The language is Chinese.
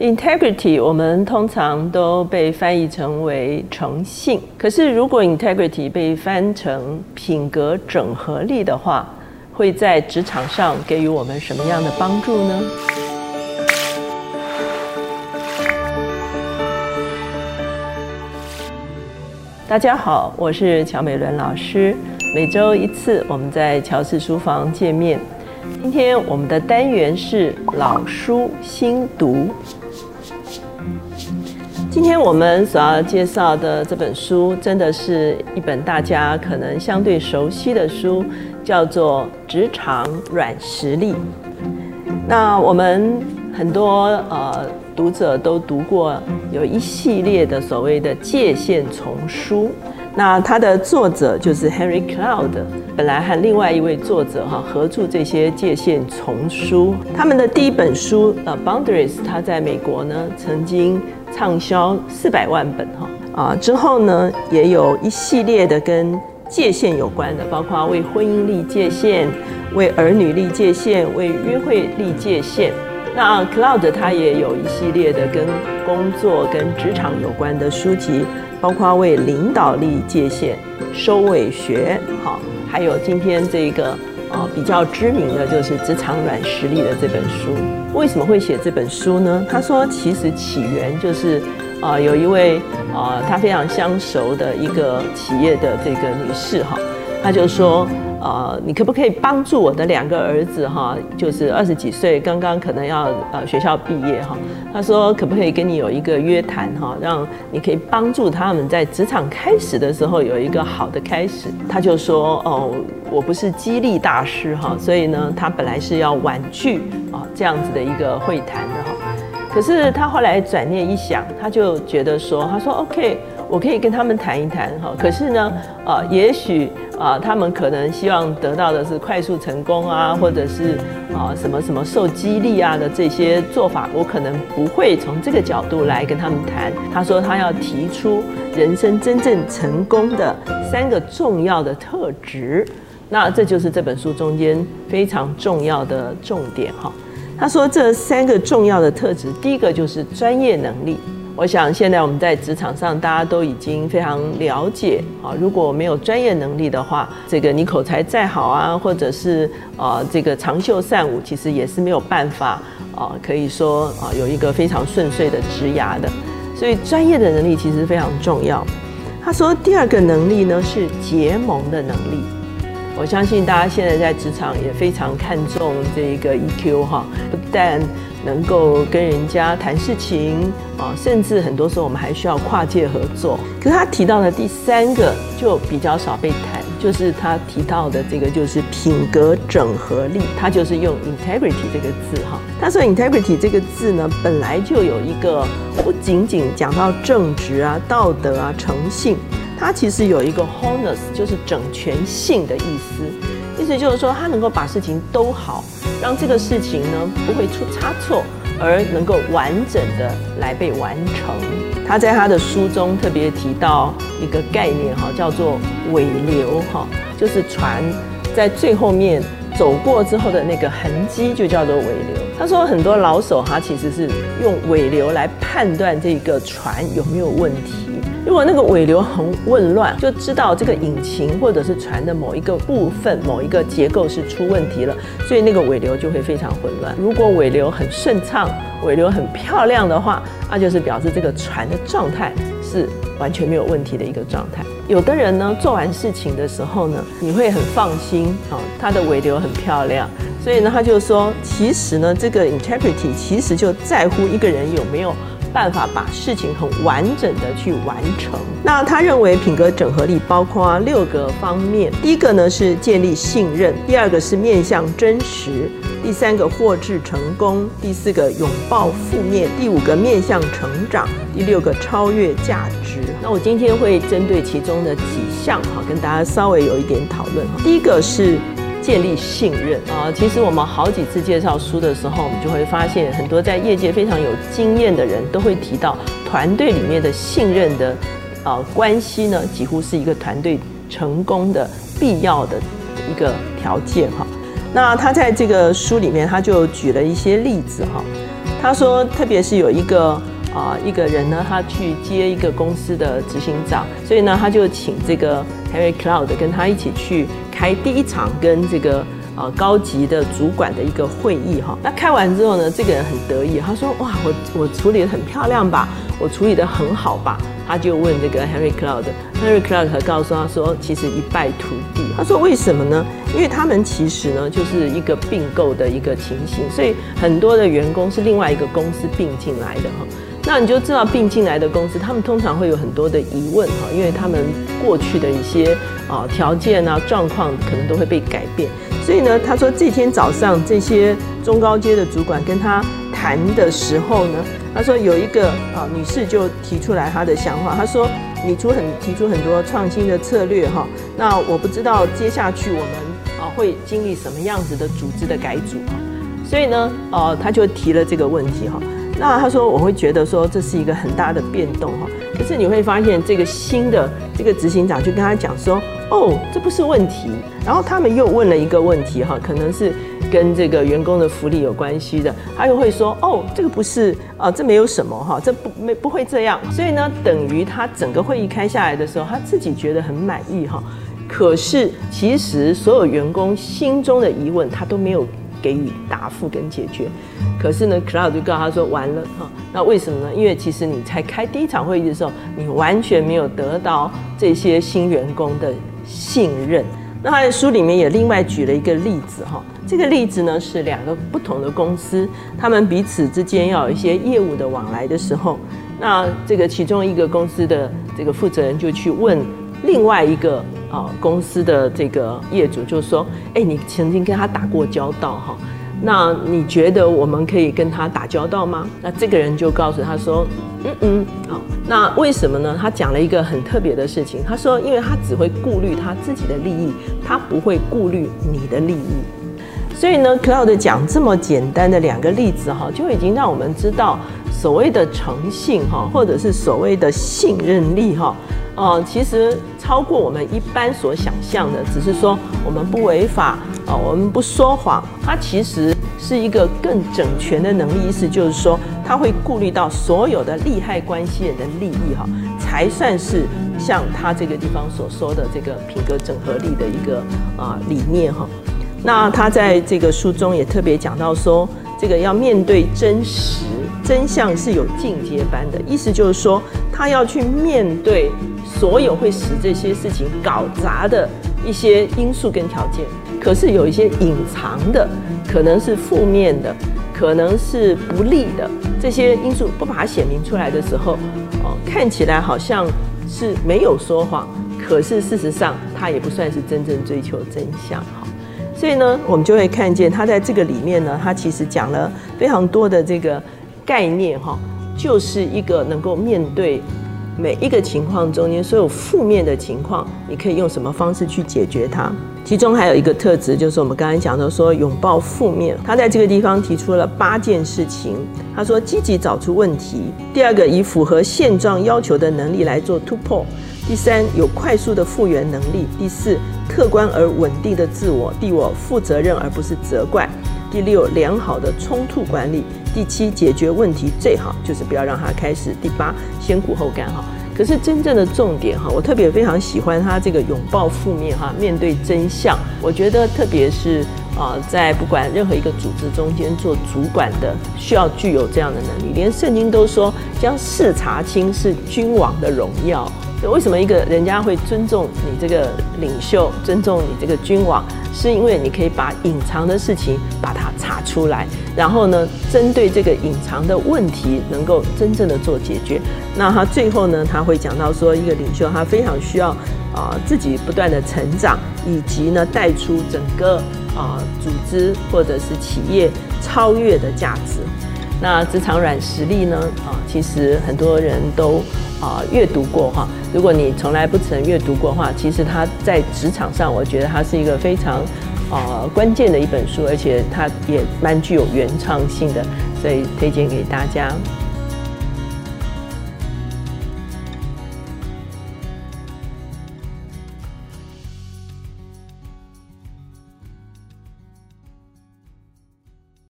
Integrity 我们通常都被翻译成为诚信，可是如果 Integrity 被翻成品格整合力的话，会在职场上给予我们什么样的帮助呢？大家好，我是乔美伦老师，每周一次我们在乔氏书房见面。今天我们的单元是老书新读。今天我们所要介绍的这本书，真的是一本大家可能相对熟悉的书，叫做《职场软实力》。那我们很多呃读者都读过有一系列的所谓的界限丛书。那它的作者就是 Henry Cloud，本来和另外一位作者哈合著这些界限丛书。他们的第一本书呃 Boundaries，他在美国呢曾经。畅销四百万本哈啊之后呢，也有一系列的跟界限有关的，包括为婚姻立界限、为儿女立界限、为约会立界限。那 Cloud 它也有一系列的跟工作、跟职场有关的书籍，包括为领导力界限、收尾学，好，还有今天这个。啊，比较知名的就是《职场软实力》的这本书。为什么会写这本书呢？他说，其实起源就是，啊，有一位啊，他非常相熟的一个企业的这个女士哈，他就说。呃，你可不可以帮助我的两个儿子哈？就是二十几岁，刚刚可能要呃学校毕业哈。他说可不可以跟你有一个约谈哈，让你可以帮助他们在职场开始的时候有一个好的开始。他就说哦，我不是激励大师哈，所以呢，他本来是要婉拒啊这样子的一个会谈的哈。可是他后来转念一想，他就觉得说，他说 OK。我可以跟他们谈一谈哈，可是呢，呃，也许啊，他们可能希望得到的是快速成功啊，或者是啊什么什么受激励啊的这些做法，我可能不会从这个角度来跟他们谈。他说他要提出人生真正成功的三个重要的特质，那这就是这本书中间非常重要的重点哈。他说这三个重要的特质，第一个就是专业能力。我想现在我们在职场上，大家都已经非常了解啊。如果没有专业能力的话，这个你口才再好啊，或者是啊这个长袖善舞，其实也是没有办法啊，可以说啊有一个非常顺遂的职涯的。所以专业的能力其实非常重要。他说第二个能力呢是结盟的能力。我相信大家现在在职场也非常看重这一个 EQ 哈，不但能够跟人家谈事情啊，甚至很多时候我们还需要跨界合作。可是他提到的第三个就比较少被谈，就是他提到的这个就是品格整合力，他就是用 integrity 这个字哈。他说 integrity 这个字呢，本来就有一个不仅仅讲到正直啊、道德啊、诚信，它其实有一个 wholeness，就是整全性的意思。意思就是说，他能够把事情都好。让这个事情呢不会出差错，而能够完整的来被完成。他在他的书中特别提到一个概念哈，叫做尾流哈，就是船在最后面走过之后的那个痕迹就叫做尾流。他说很多老手哈其实是用尾流来判断这个船有没有问题。如果那个尾流很混乱，就知道这个引擎或者是船的某一个部分、某一个结构是出问题了，所以那个尾流就会非常混乱。如果尾流很顺畅、尾流很漂亮的话，那就是表示这个船的状态是完全没有问题的一个状态。有的人呢，做完事情的时候呢，你会很放心啊，他的尾流很漂亮，所以呢，他就说，其实呢，这个 integrity 其实就在乎一个人有没有。办法把事情很完整的去完成。那他认为品格整合力包括六个方面：第一个呢是建立信任，第二个是面向真实，第三个获致成功，第四个拥抱负面，第五个面向成长，第六个超越价值。那我今天会针对其中的几项哈，跟大家稍微有一点讨论。第一个是。建立信任啊！其实我们好几次介绍书的时候，我们就会发现，很多在业界非常有经验的人都会提到，团队里面的信任的啊关系呢，几乎是一个团队成功的必要的一个条件哈。那他在这个书里面，他就举了一些例子哈。他说，特别是有一个啊一个人呢，他去接一个公司的执行长，所以呢，他就请这个 Harry Cloud 跟他一起去开第一场跟这个。啊，高级的主管的一个会议哈，那开完之后呢，这个人很得意，他说：“哇，我我处理的很漂亮吧？我处理的很好吧？”他就问这个 Harry Cloud，Harry Cloud 告诉他说：“其实一败涂地。”他说：“为什么呢？因为他们其实呢就是一个并购的一个情形，所以很多的员工是另外一个公司并进来的哈。那你就知道并进来的公司，他们通常会有很多的疑问哈，因为他们过去的一些啊条件啊状况可能都会被改变。”所以呢，他说这天早上这些中高阶的主管跟他谈的时候呢，他说有一个啊女士就提出来她的想法，她说你出很提出很多创新的策略哈，那我不知道接下去我们啊会经历什么样子的组织的改组哈，所以呢，呃，他就提了这个问题哈，那他说我会觉得说这是一个很大的变动哈，可是你会发现这个新的这个执行长就跟他讲说。哦，这不是问题。然后他们又问了一个问题，哈，可能是跟这个员工的福利有关系的。他又会说，哦，这个不是啊，这没有什么哈，这不没不会这样。所以呢，等于他整个会议开下来的时候，他自己觉得很满意哈。可是其实所有员工心中的疑问，他都没有给予答复跟解决。可是呢，Cloud 就告诉他说，完了哈。那为什么呢？因为其实你才开第一场会议的时候，你完全没有得到这些新员工的。信任。那他在书里面也另外举了一个例子哈，这个例子呢是两个不同的公司，他们彼此之间要有一些业务的往来的时候，那这个其中一个公司的这个负责人就去问另外一个啊公司的这个业主，就说：哎，你曾经跟他打过交道哈？那你觉得我们可以跟他打交道吗？那这个人就告诉他说：嗯嗯，好。那为什么呢？他讲了一个很特别的事情。他说，因为他只会顾虑他自己的利益，他不会顾虑你的利益。所以呢，Cloud 讲这么简单的两个例子哈，就已经让我们知道所谓的诚信哈，或者是所谓的信任力哈，哦，其实超过我们一般所想象的。只是说我们不违法啊，我们不说谎，它其实是一个更整全的能力。意思就是说。他会顾虑到所有的利害关系人的利益，哈，才算是像他这个地方所说的这个品格整合力的一个啊理念，哈。那他在这个书中也特别讲到说，这个要面对真实真相是有进阶班的，意思就是说，他要去面对所有会使这些事情搞砸的一些因素跟条件，可是有一些隐藏的，可能是负面的。可能是不利的这些因素不把它显明出来的时候，哦，看起来好像是没有说谎，可是事实上他也不算是真正追求真相哈。所以呢，我们就会看见他在这个里面呢，他其实讲了非常多的这个概念哈，就是一个能够面对。每一个情况中间，所有负面的情况，你可以用什么方式去解决它？其中还有一个特质，就是我们刚才讲的，说拥抱负面。他在这个地方提出了八件事情。他说，积极找出问题；第二个，以符合现状要求的能力来做突破；第三，有快速的复原能力；第四，客观而稳定的自我；第五，负责任而不是责怪；第六，良好的冲突管理。第七，解决问题最好就是不要让它开始。第八，先苦后甘哈。可是真正的重点哈，我特别非常喜欢他这个拥抱负面哈，面对真相。我觉得特别是啊，在不管任何一个组织中间做主管的，需要具有这样的能力。连圣经都说，将事查清是君王的荣耀。为什么一个人家会尊重你这个领袖，尊重你这个君王，是因为你可以把隐藏的事情把它查出来，然后呢，针对这个隐藏的问题，能够真正的做解决。那他最后呢，他会讲到说，一个领袖他非常需要啊自己不断的成长，以及呢带出整个啊组织或者是企业超越的价值。那职场软实力呢？啊，其实很多人都啊阅读过哈。如果你从来不曾阅读过的话，其实它在职场上，我觉得它是一个非常啊关键的一本书，而且它也蛮具有原创性的，所以推荐给大家。